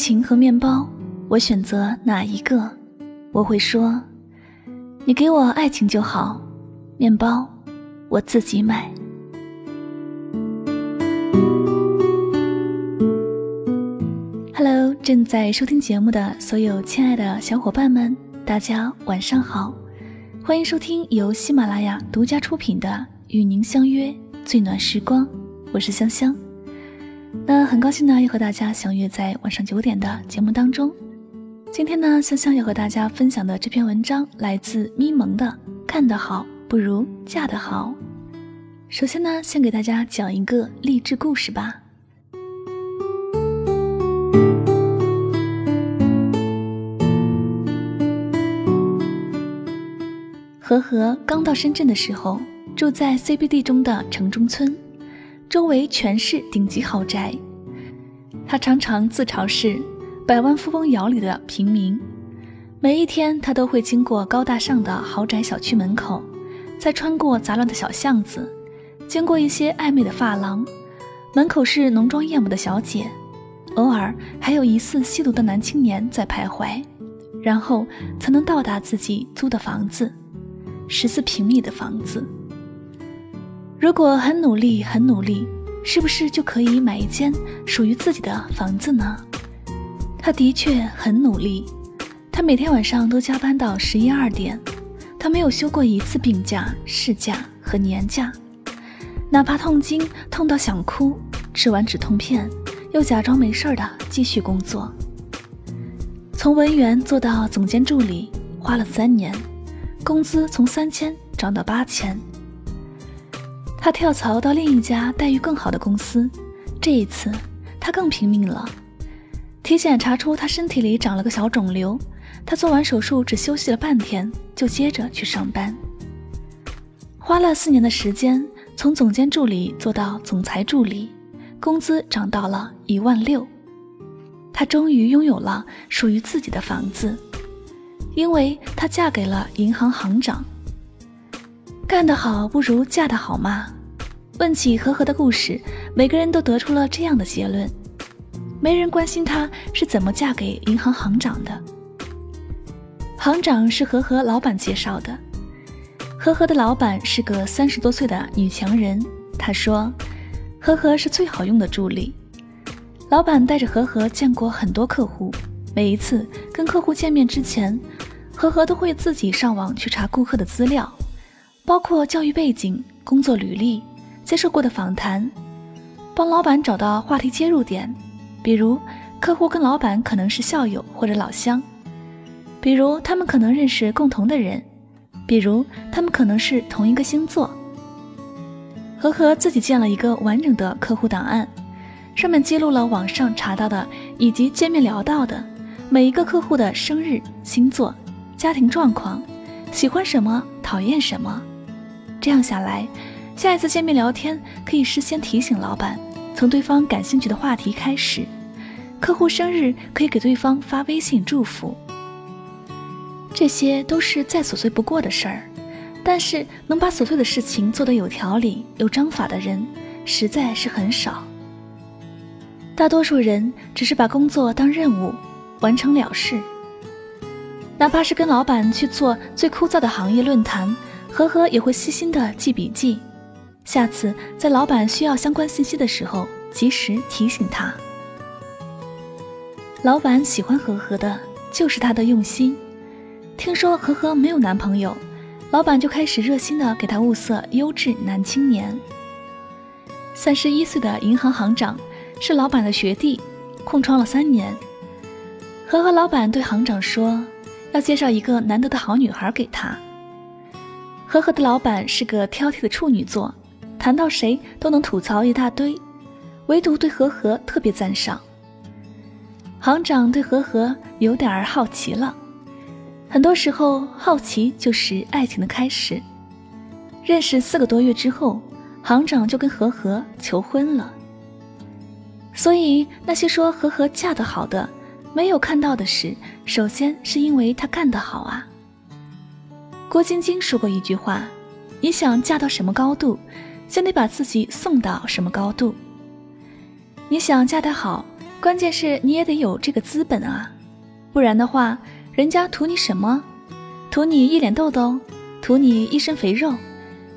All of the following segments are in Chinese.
情和面包，我选择哪一个？我会说，你给我爱情就好，面包我自己买。Hello，正在收听节目的所有亲爱的小伙伴们，大家晚上好，欢迎收听由喜马拉雅独家出品的《与您相约最暖时光》，我是香香。那很高兴呢，又和大家相约在晚上九点的节目当中。今天呢，香香要和大家分享的这篇文章来自咪蒙的《干得好不如嫁得好》。首先呢，先给大家讲一个励志故事吧。和和刚到深圳的时候，住在 CBD 中的城中村。周围全是顶级豪宅，他常常自嘲是百万富翁窑里的平民。每一天，他都会经过高大上的豪宅小区门口，再穿过杂乱的小巷子，经过一些暧昧的发廊，门口是浓妆艳抹的小姐，偶尔还有疑似吸毒的男青年在徘徊，然后才能到达自己租的房子，十四平米的房子。如果很努力，很努力，是不是就可以买一间属于自己的房子呢？他的确很努力，他每天晚上都加班到十一二点，他没有休过一次病假、事假和年假，哪怕痛经痛到想哭，吃完止痛片又假装没事的继续工作。从文员做到总监助理花了三年，工资从三千涨到八千。他跳槽到另一家待遇更好的公司，这一次他更拼命了。体检查出他身体里长了个小肿瘤，他做完手术只休息了半天，就接着去上班。花了四年的时间，从总监助理做到总裁助理，工资涨到了一万六。他终于拥有了属于自己的房子，因为她嫁给了银行行长。干得好不如嫁得好吗？问起和和的故事，每个人都得出了这样的结论：没人关心她是怎么嫁给银行行长的。行长是和和老板介绍的，和和的老板是个三十多岁的女强人。她说，和和是最好用的助理。老板带着和和见过很多客户，每一次跟客户见面之前，和和都会自己上网去查顾客的资料。包括教育背景、工作履历、接受过的访谈，帮老板找到话题切入点，比如客户跟老板可能是校友或者老乡，比如他们可能认识共同的人，比如他们可能是同一个星座。和和自己建了一个完整的客户档案，上面记录了网上查到的以及见面聊到的每一个客户的生日、星座、家庭状况、喜欢什么、讨厌什么。这样下来，下一次见面聊天可以事先提醒老板，从对方感兴趣的话题开始。客户生日可以给对方发微信祝福。这些都是再琐碎不过的事儿，但是能把琐碎的事情做得有条理、有章法的人，实在是很少。大多数人只是把工作当任务，完成了事。哪怕是跟老板去做最枯燥的行业论坛。和和也会细心的记笔记，下次在老板需要相关信息的时候，及时提醒他。老板喜欢和和的，就是他的用心。听说和和没有男朋友，老板就开始热心的给他物色优质男青年。三十一岁的银行行长是老板的学弟，空窗了三年。和和老板对行长说，要介绍一个难得的好女孩给他。和和的老板是个挑剔的处女座，谈到谁都能吐槽一大堆，唯独对和和特别赞赏。行长对和和有点儿好奇了，很多时候好奇就是爱情的开始。认识四个多月之后，行长就跟和和求婚了。所以那些说和和嫁得好的，没有看到的是，首先是因为她干得好啊。郭晶晶说过一句话：“你想嫁到什么高度，先得把自己送到什么高度。你想嫁得好，关键是你也得有这个资本啊，不然的话，人家图你什么？图你一脸痘痘，图你一身肥肉，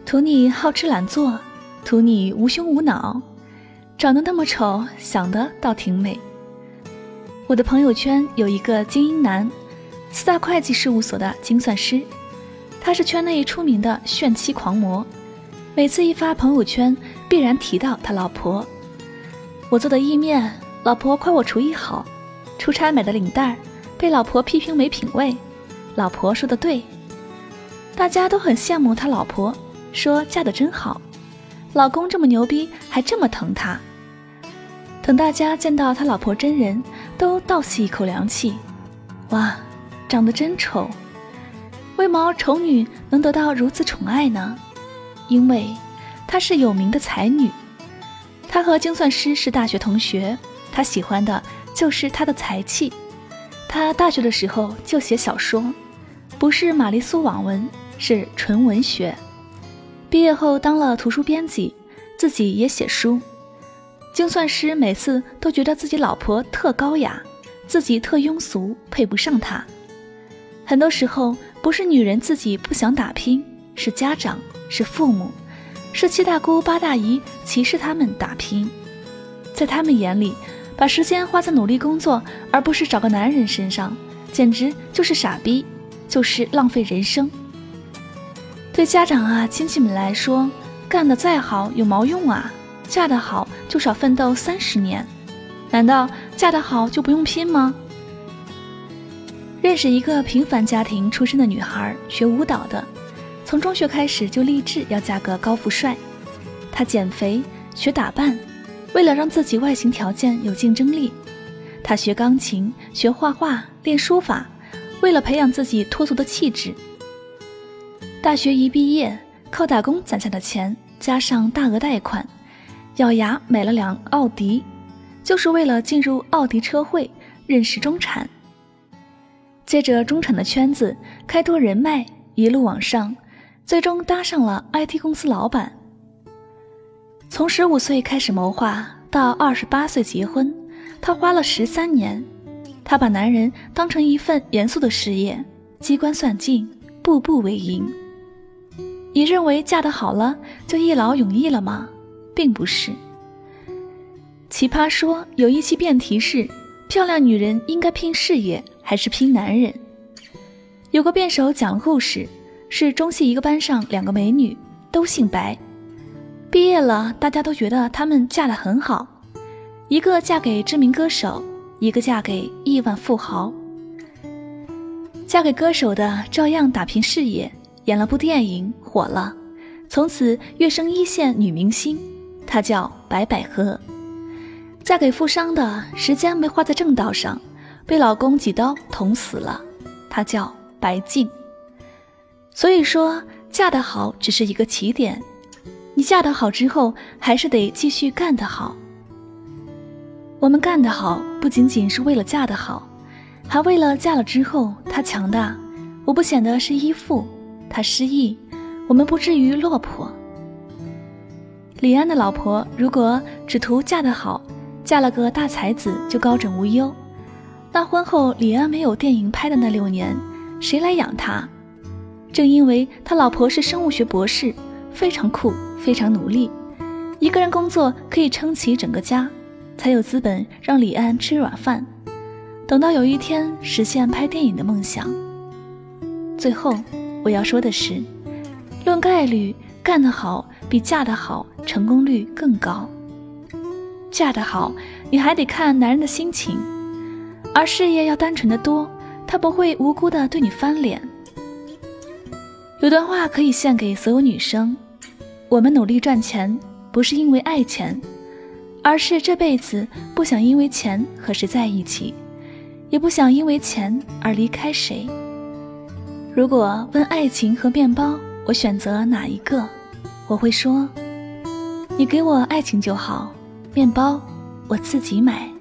图你好吃懒做，图你无胸无脑，长得那么丑，想的倒挺美。我的朋友圈有一个精英男，四大会计事务所的精算师，他是圈内出名的炫妻狂魔，每次一发朋友圈，必然提到他老婆。我做的意面。老婆夸我厨艺好，出差买的领带被老婆批评没品位，老婆说的对，大家都很羡慕他老婆，说嫁的真好，老公这么牛逼还这么疼他。等大家见到他老婆真人，都倒吸一口凉气，哇，长得真丑，为毛丑女能得到如此宠爱呢？因为她是有名的才女，她和精算师是大学同学。他喜欢的就是他的才气。她大学的时候就写小说，不是玛丽苏网文，是纯文学。毕业后当了图书编辑，自己也写书。精算师每次都觉得自己老婆特高雅，自己特庸俗，配不上他。很多时候不是女人自己不想打拼，是家长，是父母，是七大姑八大姨歧视他们打拼，在他们眼里。把时间花在努力工作，而不是找个男人身上，简直就是傻逼，就是浪费人生。对家长啊、亲戚们来说，干得再好有毛用啊？嫁得好就少奋斗三十年，难道嫁得好就不用拼吗？认识一个平凡家庭出身的女孩，学舞蹈的，从中学开始就立志要嫁个高富帅。她减肥，学打扮。为了让自己外形条件有竞争力，他学钢琴、学画画、练书法，为了培养自己脱俗的气质。大学一毕业，靠打工攒下的钱，加上大额贷款，咬牙买了辆奥迪，就是为了进入奥迪车会，认识中产。借着中产的圈子开拓人脉，一路往上，最终搭上了 IT 公司老板。从十五岁开始谋划，到二十八岁结婚，她花了十三年。她把男人当成一份严肃的事业，机关算尽，步步为营。你认为嫁得好了就一劳永逸了吗？并不是。奇葩说有一期辩题是：漂亮女人应该拼事业还是拼男人？有个辩手讲了故事，是中戏一个班上两个美女，都姓白。毕业了，大家都觉得她们嫁得很好，一个嫁给知名歌手，一个嫁给亿万富豪。嫁给歌手的照样打拼事业，演了部电影火了，从此跃升一线女明星，她叫白百合。嫁给富商的时间没花在正道上，被老公几刀捅死了，她叫白静。所以说，嫁得好只是一个起点。你嫁得好之后，还是得继续干得好。我们干得好，不仅仅是为了嫁得好，还为了嫁了之后她强大，我不显得是依附；她失意，我们不至于落魄。李安的老婆如果只图嫁得好，嫁了个大才子就高枕无忧，那婚后李安没有电影拍的那六年，谁来养他？正因为他老婆是生物学博士，非常酷。非常努力，一个人工作可以撑起整个家，才有资本让李安吃软饭。等到有一天实现拍电影的梦想。最后我要说的是，论概率，干得好比嫁得好成功率更高。嫁得好，你还得看男人的心情，而事业要单纯的多，他不会无辜的对你翻脸。有段话可以献给所有女生。我们努力赚钱，不是因为爱钱，而是这辈子不想因为钱和谁在一起，也不想因为钱而离开谁。如果问爱情和面包，我选择哪一个？我会说，你给我爱情就好，面包我自己买。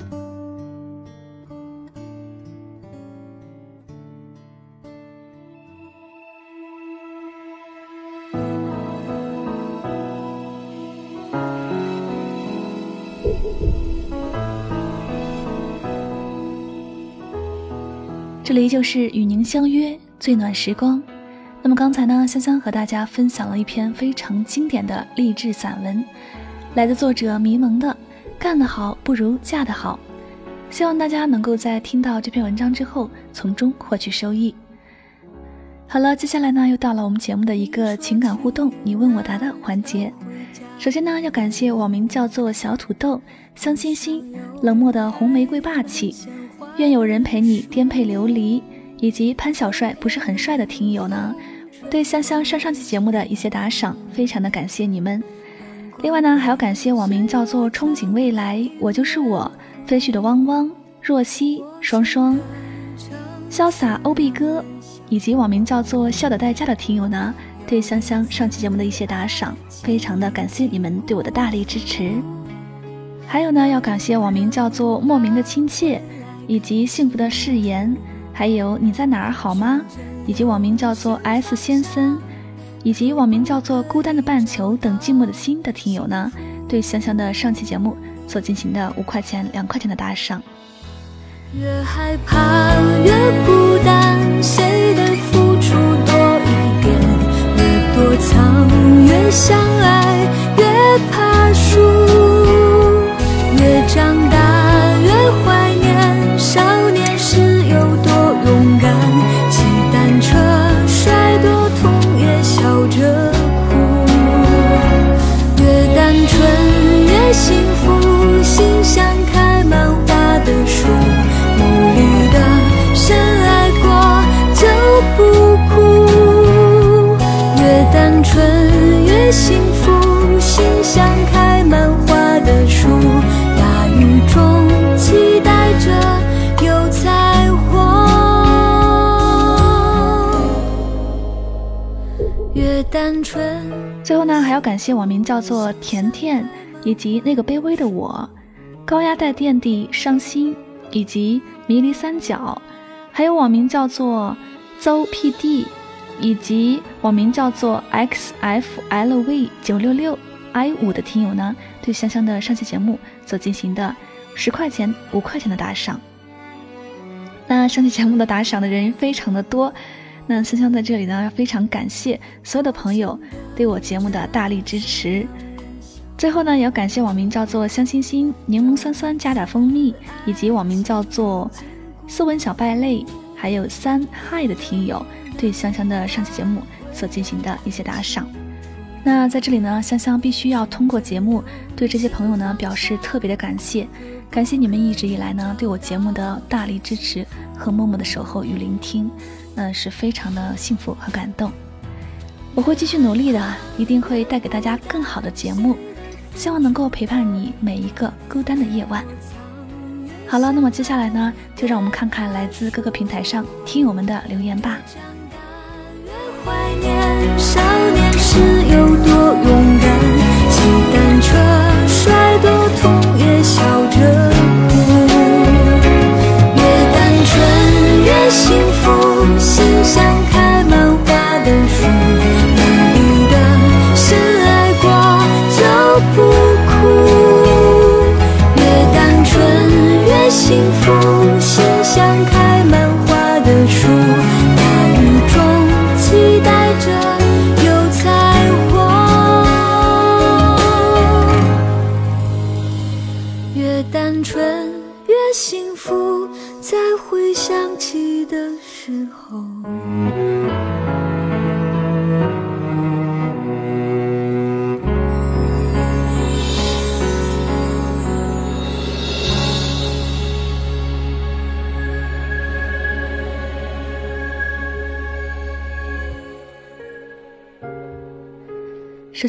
这里就是与您相约最暖时光。那么刚才呢，香香和大家分享了一篇非常经典的励志散文，来自作者迷蒙的“干得好不如嫁得好”。希望大家能够在听到这篇文章之后，从中获取收益。好了，接下来呢，又到了我们节目的一个情感互动你问我答的环节。首先呢，要感谢网名叫做小土豆、香欣欣、冷漠的红玫瑰霸气、愿有人陪你颠沛流离，以及潘小帅不是很帅的听友呢，对香香上上期节目的一些打赏，非常的感谢你们。另外呢，还要感谢网名叫做憧憬未来，我就是我。飞絮的汪汪、若曦、双双、潇洒欧碧哥，以及网名叫做“笑的代价”的听友呢，对香香上期节目的一些打赏，非常的感谢你们对我的大力支持。还有呢，要感谢网名叫做“莫名的亲切”，以及幸福的誓言，还有你在哪儿好吗？以及网名叫做 S 先生，以及网名叫做“孤单的半球”等寂寞的心的听友呢，对香香的上期节目。所进行的五块钱、两块钱的打赏。越害怕越孤单，谁的付出多一点？越躲藏越相还要感谢网名叫做甜甜以及那个卑微的我。高压带电的伤心，以及迷离三角，还有网名叫做邹 PD，以及网名叫做 XFLV 九六六 I 五的听友呢，对香香的上期节目所进行的十块钱、五块钱的打赏。那上期节目的打赏的人非常的多，那香香在这里呢，非常感谢所有的朋友对我节目的大力支持。最后呢，也要感谢网名叫做香欣欣、柠檬酸酸加点蜂蜜，以及网名叫做斯文小败类，还有三嗨的听友对香香的上期节目所进行的一些打赏。那在这里呢，香香必须要通过节目对这些朋友呢表示特别的感谢，感谢你们一直以来呢对我节目的大力支持和默默的守候与聆听，那是非常的幸福和感动。我会继续努力的，一定会带给大家更好的节目。希望能够陪伴你每一个孤单的夜晚。好了，那么接下来呢，就让我们看看来自各个平台上听友们的留言吧。单车摔多痛也笑着幸福，心相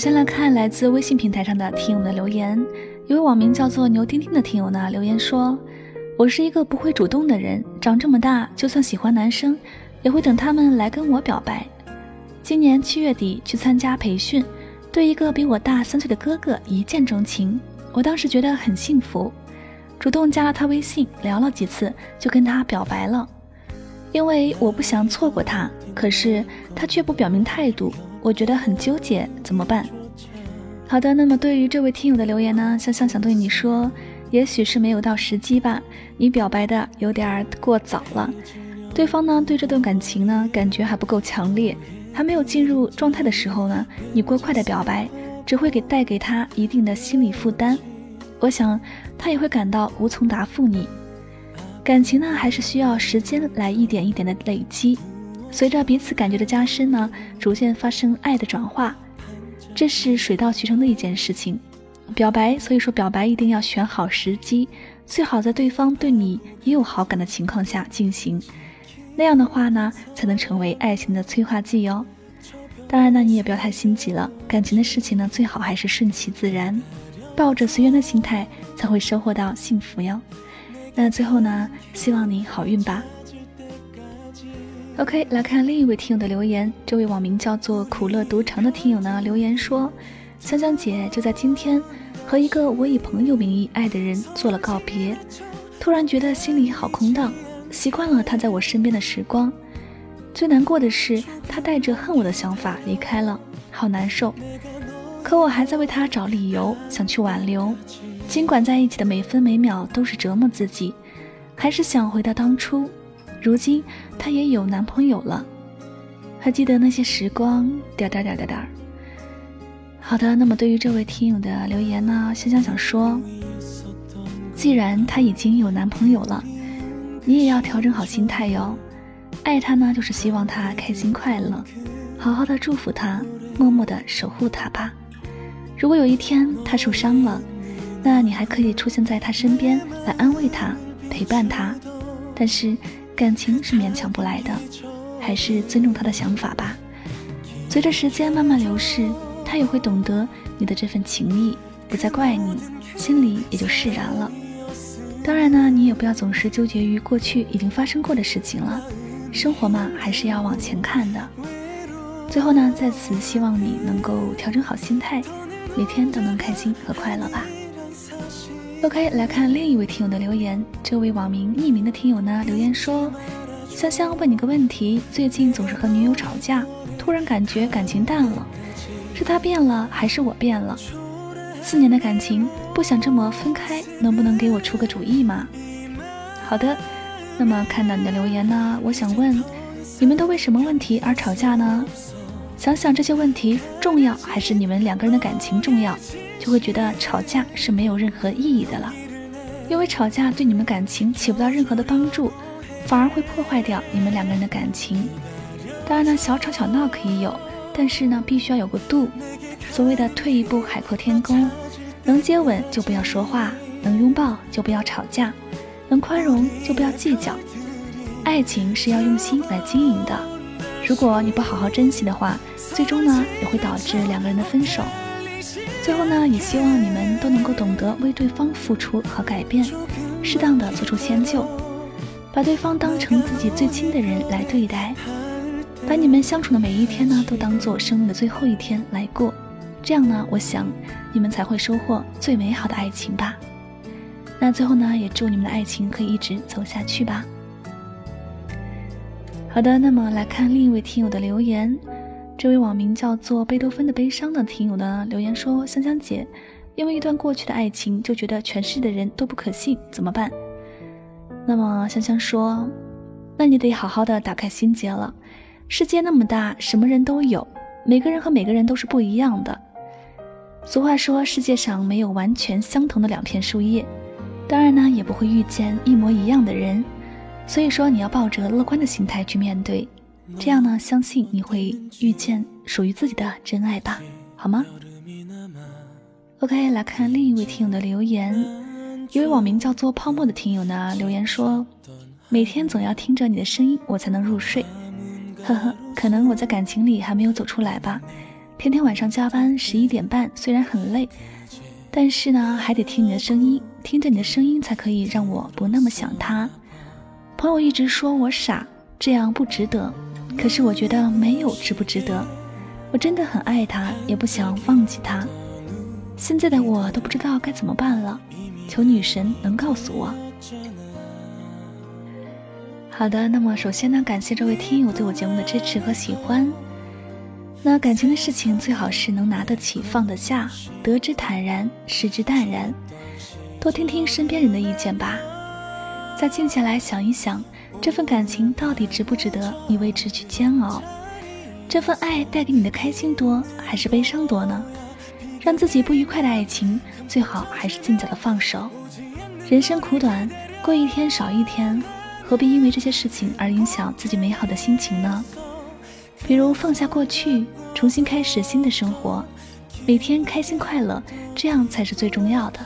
先来看来自微信平台上的听友的留言，一位网名叫做牛丁丁的听友呢留言说：“我是一个不会主动的人，长这么大就算喜欢男生，也会等他们来跟我表白。今年七月底去参加培训，对一个比我大三岁的哥哥一见钟情，我当时觉得很幸福，主动加了他微信，聊了几次就跟他表白了，因为我不想错过他，可是他却不表明态度。”我觉得很纠结，怎么办？好的，那么对于这位听友的留言呢，香香想对你说，也许是没有到时机吧，你表白的有点过早了。对方呢对这段感情呢感觉还不够强烈，还没有进入状态的时候呢，你过快的表白只会给带给他一定的心理负担，我想他也会感到无从答复你。感情呢还是需要时间来一点一点的累积，随着彼此感觉的加深呢，逐渐发生爱的转化，这是水到渠成的一件事情。表白，所以说表白一定要选好时机，最好在对方对你也有好感的情况下进行。那样的话呢，才能成为爱情的催化剂哦。当然呢，你也不要太心急了，感情的事情呢，最好还是顺其自然，抱着随缘的心态，才会收获到幸福哟。那最后呢，希望你好运吧。OK，来看另一位听友的留言，这位网名叫做苦乐独长的听友呢留言说：“香香姐就在今天，和一个我以朋友名义爱的人做了告别，突然觉得心里好空荡。”习惯了他在我身边的时光，最难过的是他带着恨我的想法离开了，好难受。可我还在为他找理由，想去挽留。尽管在一起的每分每秒都是折磨自己，还是想回到当初。如今她也有男朋友了，还记得那些时光？点点点点点。好的，那么对于这位听友的留言呢，香香想说，既然他已经有男朋友了。你也要调整好心态哟，爱他呢，就是希望他开心快乐，好好的祝福他，默默的守护他吧。如果有一天他受伤了，那你还可以出现在他身边来安慰他，陪伴他。但是感情是勉强不来的，还是尊重他的想法吧。随着时间慢慢流逝，他也会懂得你的这份情谊，不再怪你，心里也就释然了。当然呢，你也不要总是纠结于过去已经发生过的事情了，生活嘛，还是要往前看的。最后呢，在此希望你能够调整好心态，每天都能开心和快乐吧。OK，来看另一位听友的留言，这位网名匿名的听友呢留言说：“香香问你个问题，最近总是和女友吵架，突然感觉感情淡了，是他变了还是我变了？四年的感情。”不想这么分开，能不能给我出个主意嘛？好的，那么看到你的留言呢，我想问，你们都为什么问题而吵架呢？想想这些问题重要还是你们两个人的感情重要，就会觉得吵架是没有任何意义的了。因为吵架对你们感情起不到任何的帮助，反而会破坏掉你们两个人的感情。当然呢，小吵小闹可以有，但是呢，必须要有个度。所谓的退一步海阔天空。能接吻就不要说话，能拥抱就不要吵架，能宽容就不要计较。爱情是要用心来经营的，如果你不好好珍惜的话，最终呢也会导致两个人的分手。最后呢，也希望你们都能够懂得为对方付出和改变，适当的做出迁就，把对方当成自己最亲的人来对待，把你们相处的每一天呢都当做生命的最后一天来过。这样呢，我想你们才会收获最美好的爱情吧。那最后呢，也祝你们的爱情可以一直走下去吧。好的，那么来看另一位听友的留言。这位网名叫做贝多芬的悲伤的听友呢留言说：“香香姐，因为一段过去的爱情就觉得全世界的人都不可信，怎么办？”那么香香说：“那你得好好的打开心结了。世界那么大，什么人都有，每个人和每个人都是不一样的。”俗话说，世界上没有完全相同的两片树叶，当然呢，也不会遇见一模一样的人。所以说，你要抱着乐观的心态去面对，这样呢，相信你会遇见属于自己的真爱吧，好吗？OK，来看另一位听友的留言，一位网名叫做泡沫的听友呢留言说：“每天总要听着你的声音，我才能入睡。”呵呵，可能我在感情里还没有走出来吧。天天晚上加班，十一点半，虽然很累，但是呢，还得听你的声音，听着你的声音才可以让我不那么想他。朋友一直说我傻，这样不值得，可是我觉得没有值不值得，我真的很爱他，也不想忘记他。现在的我都不知道该怎么办了，求女神能告诉我。好的，那么首先呢，感谢这位听友对我节目的支持和喜欢。那感情的事情最好是能拿得起放得下，得之坦然，失之淡然。多听听身边人的意见吧，再静下来想一想，这份感情到底值不值得你为之去煎熬？这份爱带给你的开心多还是悲伤多呢？让自己不愉快的爱情，最好还是尽早的放手。人生苦短，过一天少一天，何必因为这些事情而影响自己美好的心情呢？比如放下过去，重新开始新的生活，每天开心快乐，这样才是最重要的。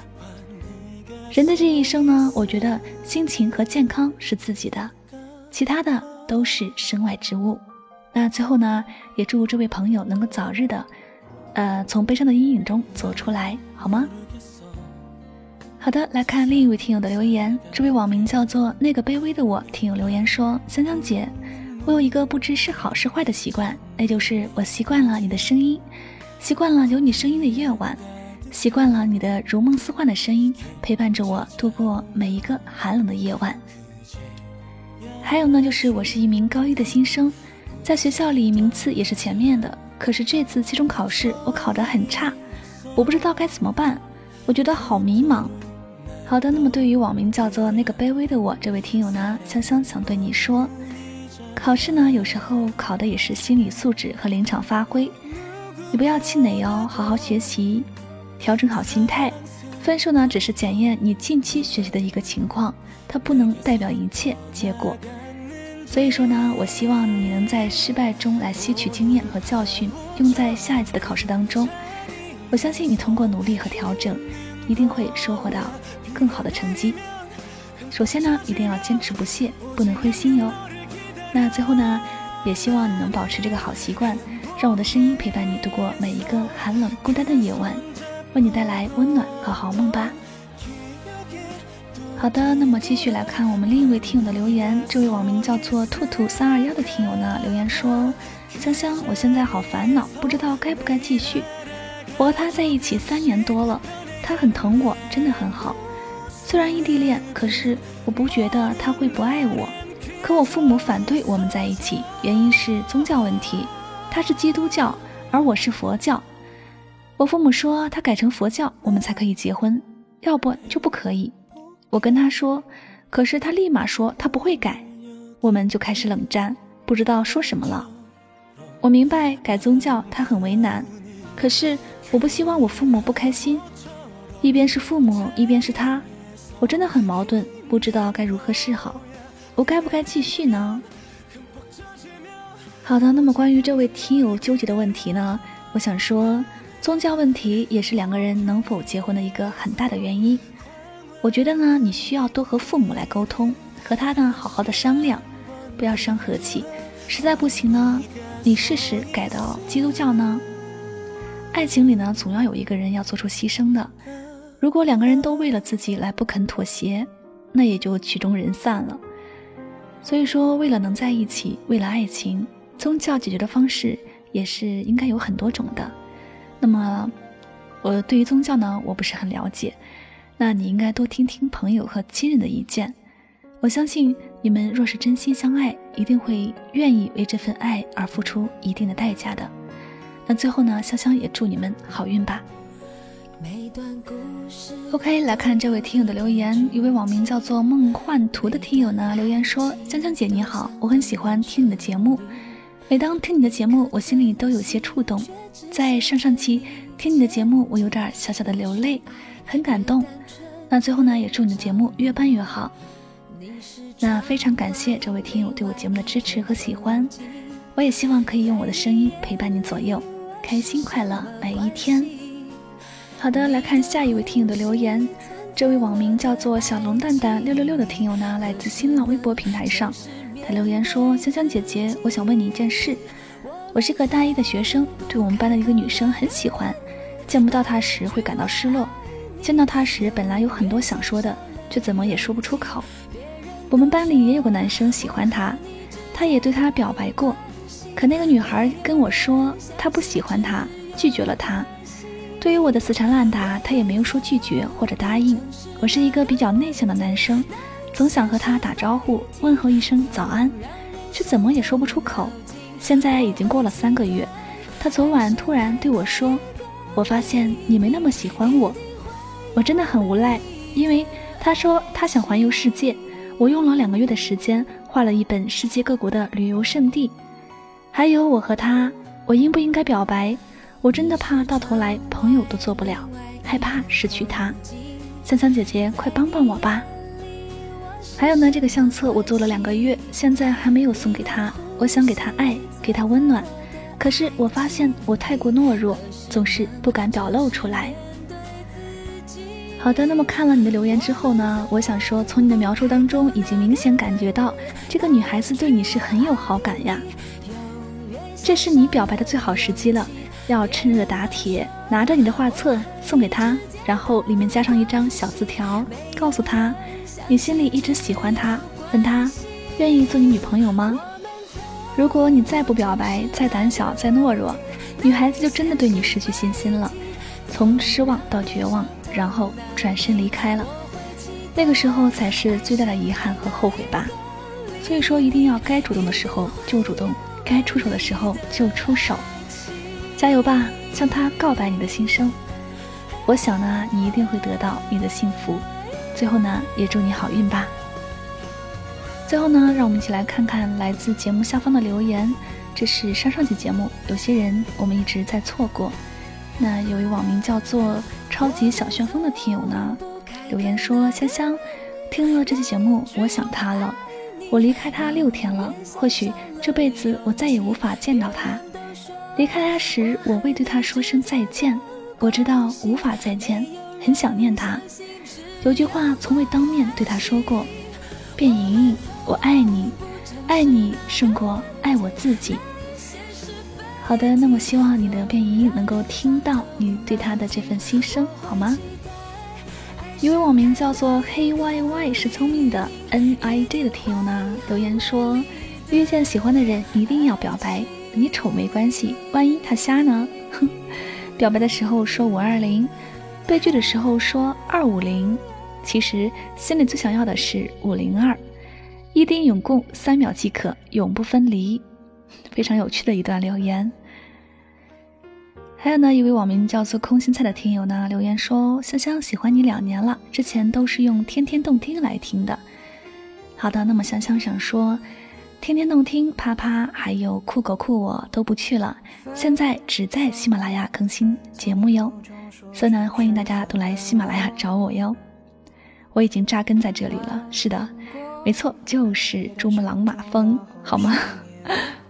人的这一生呢，我觉得心情和健康是自己的，其他的都是身外之物。那最后呢，也祝这位朋友能够早日的，呃，从悲伤的阴影中走出来，好吗？好的，来看另一位听友的留言。这位网名叫做那个卑微的我听友留言说：“香香姐，我有一个不知是好是坏的习惯，那就是我习惯了你的声音，习惯了有你声音的夜晚。”习惯了你的如梦似幻的声音，陪伴着我度过每一个寒冷的夜晚。还有呢，就是我是一名高一的新生，在学校里名次也是前面的，可是这次期中考试我考得很差，我不知道该怎么办，我觉得好迷茫。好的，那么对于网名叫做那个卑微的我这位听友呢，香香想对你说，考试呢有时候考的也是心理素质和临场发挥，你不要气馁哦，好好学习。调整好心态，分数呢只是检验你近期学习的一个情况，它不能代表一切结果。所以说呢，我希望你能在失败中来吸取经验和教训，用在下一次的考试当中。我相信你通过努力和调整，一定会收获到更好的成绩。首先呢，一定要坚持不懈，不能灰心哟。那最后呢，也希望你能保持这个好习惯，让我的声音陪伴你度过每一个寒冷孤单的夜晚。为你带来温暖和好梦吧。好的，那么继续来看我们另一位听友的留言。这位网名叫做兔兔三二幺的听友呢，留言说：“香香，我现在好烦恼，不知道该不该继续。我和他在一起三年多了，他很疼我，真的很好。虽然异地恋，可是我不觉得他会不爱我。可我父母反对我们在一起，原因是宗教问题。他是基督教，而我是佛教。”我父母说他改成佛教，我们才可以结婚，要不就不可以。我跟他说，可是他立马说他不会改，我们就开始冷战，不知道说什么了。我明白改宗教他很为难，可是我不希望我父母不开心，一边是父母，一边是他，我真的很矛盾，不知道该如何是好。我该不该继续呢？好的，那么关于这位听友纠结的问题呢，我想说。宗教问题也是两个人能否结婚的一个很大的原因。我觉得呢，你需要多和父母来沟通，和他呢好好的商量，不要伤和气。实在不行呢，你试试改到基督教呢。爱情里呢，总要有一个人要做出牺牲的。如果两个人都为了自己来不肯妥协，那也就曲终人散了。所以说，为了能在一起，为了爱情，宗教解决的方式也是应该有很多种的。那么，我对于宗教呢，我不是很了解。那你应该多听听朋友和亲人的意见。我相信你们若是真心相爱，一定会愿意为这份爱而付出一定的代价的。那最后呢，香香也祝你们好运吧。OK，来看这位听友的留言。一位网名叫做梦幻图的听友呢留言说：“香香姐你好，我很喜欢听你的节目。”每当听你的节目，我心里都有些触动。在上上期听你的节目，我有点小小的流泪，很感动。那最后呢，也祝你的节目越办越好。那非常感谢这位听友对我节目的支持和喜欢，我也希望可以用我的声音陪伴你左右，开心快乐每一天。好的，来看下一位听友的留言。这位网名叫做小龙蛋蛋六六六的听友呢，来自新浪微博平台上。他留言说：“香香姐姐，我想问你一件事。我是个大一的学生，对我们班的一个女生很喜欢，见不到她时会感到失落，见到她时本来有很多想说的，却怎么也说不出口。我们班里也有个男生喜欢她，他也对她表白过，可那个女孩跟我说她不喜欢他，拒绝了他。对于我的死缠烂打，他也没有说拒绝或者答应。我是一个比较内向的男生。”总想和他打招呼，问候一声早安，却怎么也说不出口。现在已经过了三个月，他昨晚突然对我说：“我发现你没那么喜欢我。”我真的很无奈，因为他说他想环游世界，我用了两个月的时间，画了一本世界各国的旅游胜地，还有我和他，我应不应该表白？我真的怕到头来朋友都做不了，害怕失去他。香香姐姐，快帮帮我吧！还有呢，这个相册我做了两个月，现在还没有送给他。我想给他爱，给他温暖，可是我发现我太过懦弱，总是不敢表露出来。好的，那么看了你的留言之后呢，我想说，从你的描述当中，已经明显感觉到这个女孩子对你是很有好感呀。这是你表白的最好时机了，要趁热打铁，拿着你的画册送给她，然后里面加上一张小字条，告诉她，你心里一直喜欢他，问他愿意做你女朋友吗？如果你再不表白，再胆小，再懦弱，女孩子就真的对你失去信心了，从失望到绝望。然后转身离开了，那个时候才是最大的遗憾和后悔吧。所以说，一定要该主动的时候就主动，该出手的时候就出手。加油吧，向他告白你的心声。我想呢，你一定会得到你的幸福。最后呢，也祝你好运吧。最后呢，让我们一起来看看来自节目下方的留言。这是上上期节目，有些人我们一直在错过。那有一网名叫做超级小旋风的听友呢，留言说：香香，听了这期节目，我想他了。我离开他六天了，或许这辈子我再也无法见到他。离开他时，我未对他说声再见。我知道无法再见，很想念他。有句话从未当面对他说过：卞莹莹，我爱你，爱你胜过爱我自己。好的，那么希望你的卞莹莹能够听到你对他的这份心声，好吗？一位网名叫做黑 Y Y 是聪明的 N I J 的听友呢留言说：遇见喜欢的人一定要表白，你丑没关系，万一他瞎呢？哼，表白的时候说五二零，被拒的时候说二五零，其实心里最想要的是五零二，一丁永共三秒即可，永不分离。非常有趣的一段留言。还有呢，一位网名叫做空心菜的听友呢留言说：“香香喜欢你两年了，之前都是用天天动听来听的。”好的，那么香香想说，天天动听、啪啪，还有酷狗酷我都不去了，现在只在喜马拉雅更新节目哟。所以呢，欢迎大家都来喜马拉雅找我哟。我已经扎根在这里了，是的，没错，就是珠穆朗玛峰，好吗？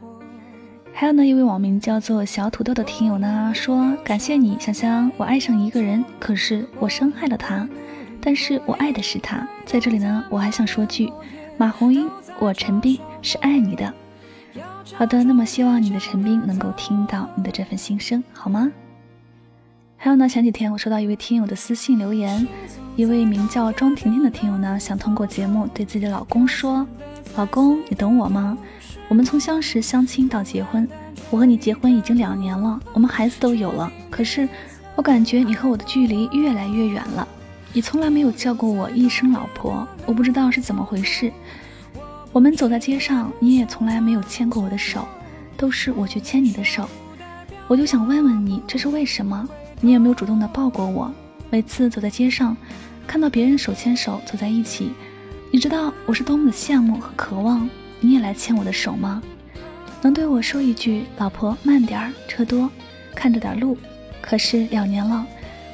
还有呢，一位网名叫做小土豆的听友呢说：“感谢你，香香，我爱上一个人，可是我伤害了他，但是我爱的是他。在这里呢，我还想说句，马红英，我陈斌是爱你的。好的，那么希望你的陈斌能够听到你的这份心声，好吗？还有呢，前几天我收到一位听友的私信留言，一位名叫庄婷婷的听友呢，想通过节目对自己的老公说：老公，你懂我吗？”我们从相识、相亲到结婚，我和你结婚已经两年了，我们孩子都有了。可是，我感觉你和我的距离越来越远了。你从来没有叫过我一声老婆，我不知道是怎么回事。我们走在街上，你也从来没有牵过我的手，都是我去牵你的手。我就想问问你，这是为什么？你有没有主动的抱过我？每次走在街上，看到别人手牵手走在一起，你知道我是多么的羡慕和渴望。你也来牵我的手吗？能对我说一句“老婆慢点儿，车多，看着点路”？可是两年了，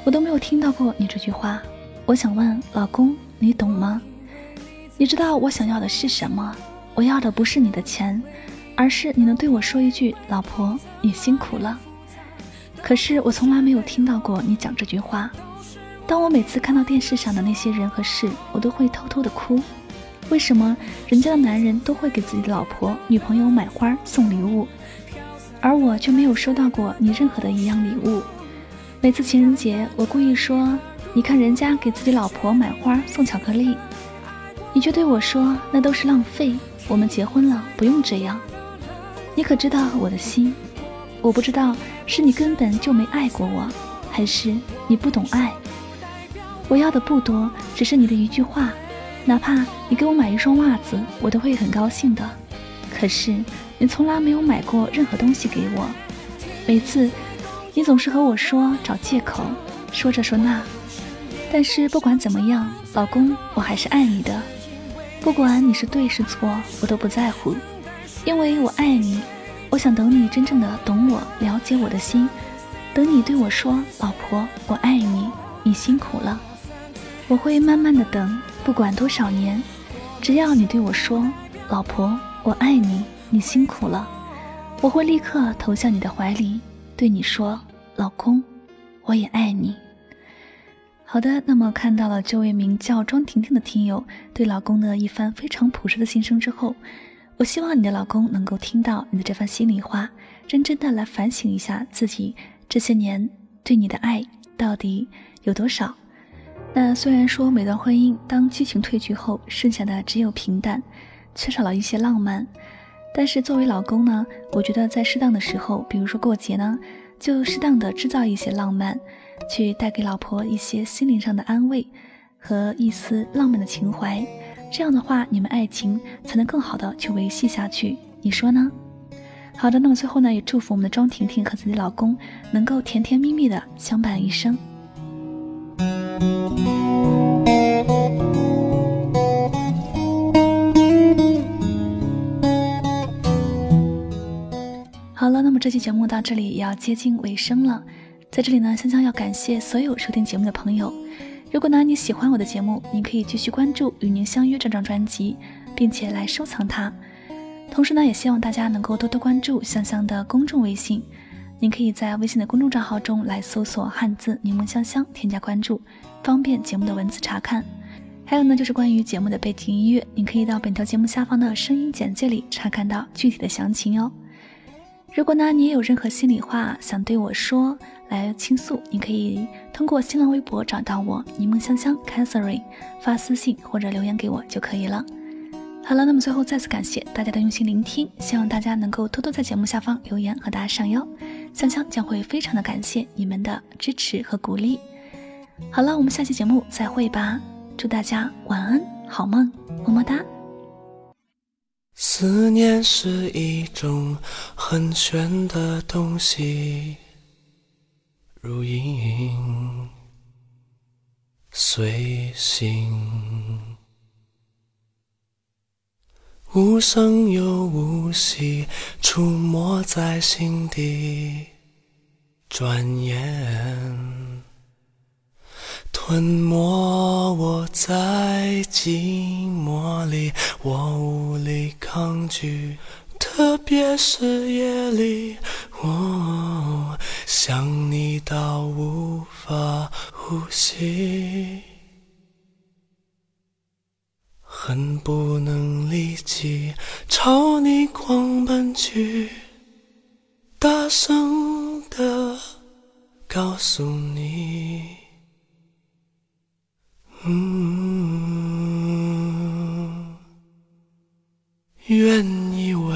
我都没有听到过你这句话。我想问老公，你懂吗？你知道我想要的是什么？我要的不是你的钱，而是你能对我说一句“老婆，你辛苦了”。可是我从来没有听到过你讲这句话。当我每次看到电视上的那些人和事，我都会偷偷的哭。为什么人家的男人都会给自己的老婆、女朋友买花送礼物，而我却没有收到过你任何的一样礼物？每次情人节，我故意说：“你看人家给自己老婆买花送巧克力，你却对我说那都是浪费。我们结婚了，不用这样。”你可知道我的心？我不知道是你根本就没爱过我，还是你不懂爱。我要的不多，只是你的一句话。哪怕你给我买一双袜子，我都会很高兴的。可是你从来没有买过任何东西给我，每次你总是和我说找借口，说这说那。但是不管怎么样，老公，我还是爱你的。不管你是对是错，我都不在乎，因为我爱你。我想等你真正的懂我、了解我的心，等你对我说：“老婆，我爱你，你辛苦了。”我会慢慢的等，不管多少年，只要你对我说：“老婆，我爱你，你辛苦了。”我会立刻投向你的怀里，对你说：“老公，我也爱你。”好的，那么看到了这位名叫庄婷婷的听友对老公的一番非常朴实的心声之后，我希望你的老公能够听到你的这番心里话，认真的来反省一下自己这些年对你的爱到底有多少。那虽然说每段婚姻当激情褪去后，剩下的只有平淡，缺少了一些浪漫，但是作为老公呢，我觉得在适当的时候，比如说过节呢，就适当的制造一些浪漫。去带给老婆一些心灵上的安慰和一丝浪漫的情怀，这样的话，你们爱情才能更好的去维系下去。你说呢？好的，那么最后呢，也祝福我们的庄婷婷和自己老公能够甜甜蜜蜜的相伴一生。好了，那么这期节目到这里也要接近尾声了。在这里呢，香香要感谢所有收听节目的朋友。如果呢你喜欢我的节目，您可以继续关注《与您相约》这张专辑，并且来收藏它。同时呢，也希望大家能够多多关注香香的公众微信。您可以在微信的公众账号中来搜索汉字“柠檬香香”，添加关注，方便节目的文字查看。还有呢，就是关于节目的背景音乐，您可以到本条节目下方的声音简介里查看到具体的详情哟。如果呢，你也有任何心里话想对我说，来倾诉，你可以通过新浪微博找到我柠檬香香 Catherine，发私信或者留言给我就可以了。好了，那么最后再次感谢大家的用心聆听，希望大家能够多多在节目下方留言和打赏哟，香香将会非常的感谢你们的支持和鼓励。好了，我们下期节目再会吧，祝大家晚安好梦，么么哒。思念是一种很玄的东西，如影随形，无声又无息，出没在心底，转眼。吞没我在寂寞里，我无力抗拒，特别是夜里，我想你到无法呼吸，恨不能立即朝你狂奔去，大声的告诉你。嗯，愿意为，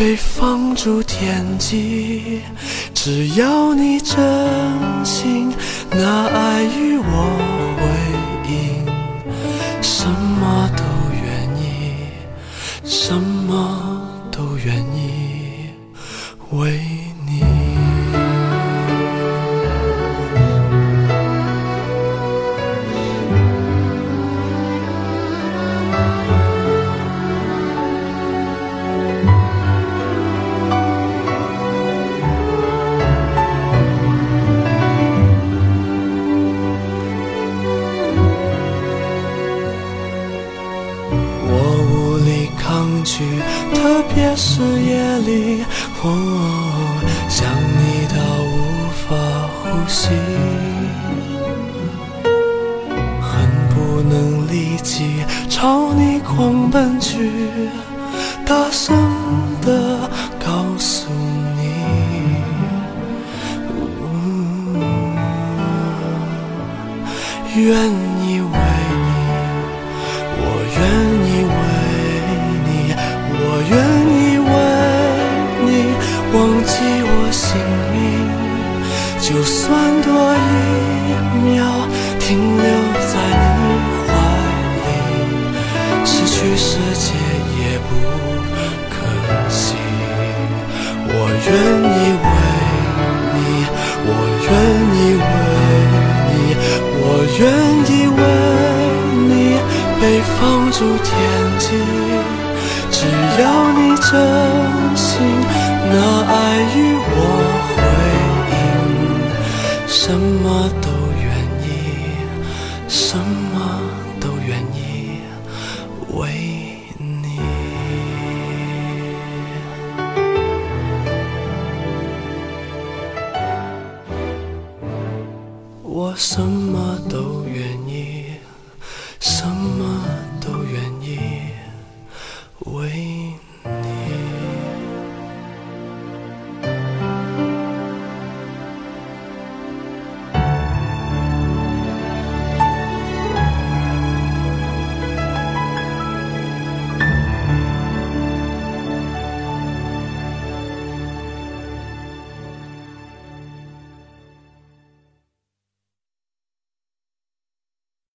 被放逐天际。只要你真心那爱与我愿意为你，我愿意为你，我愿意为你，被放逐天涯。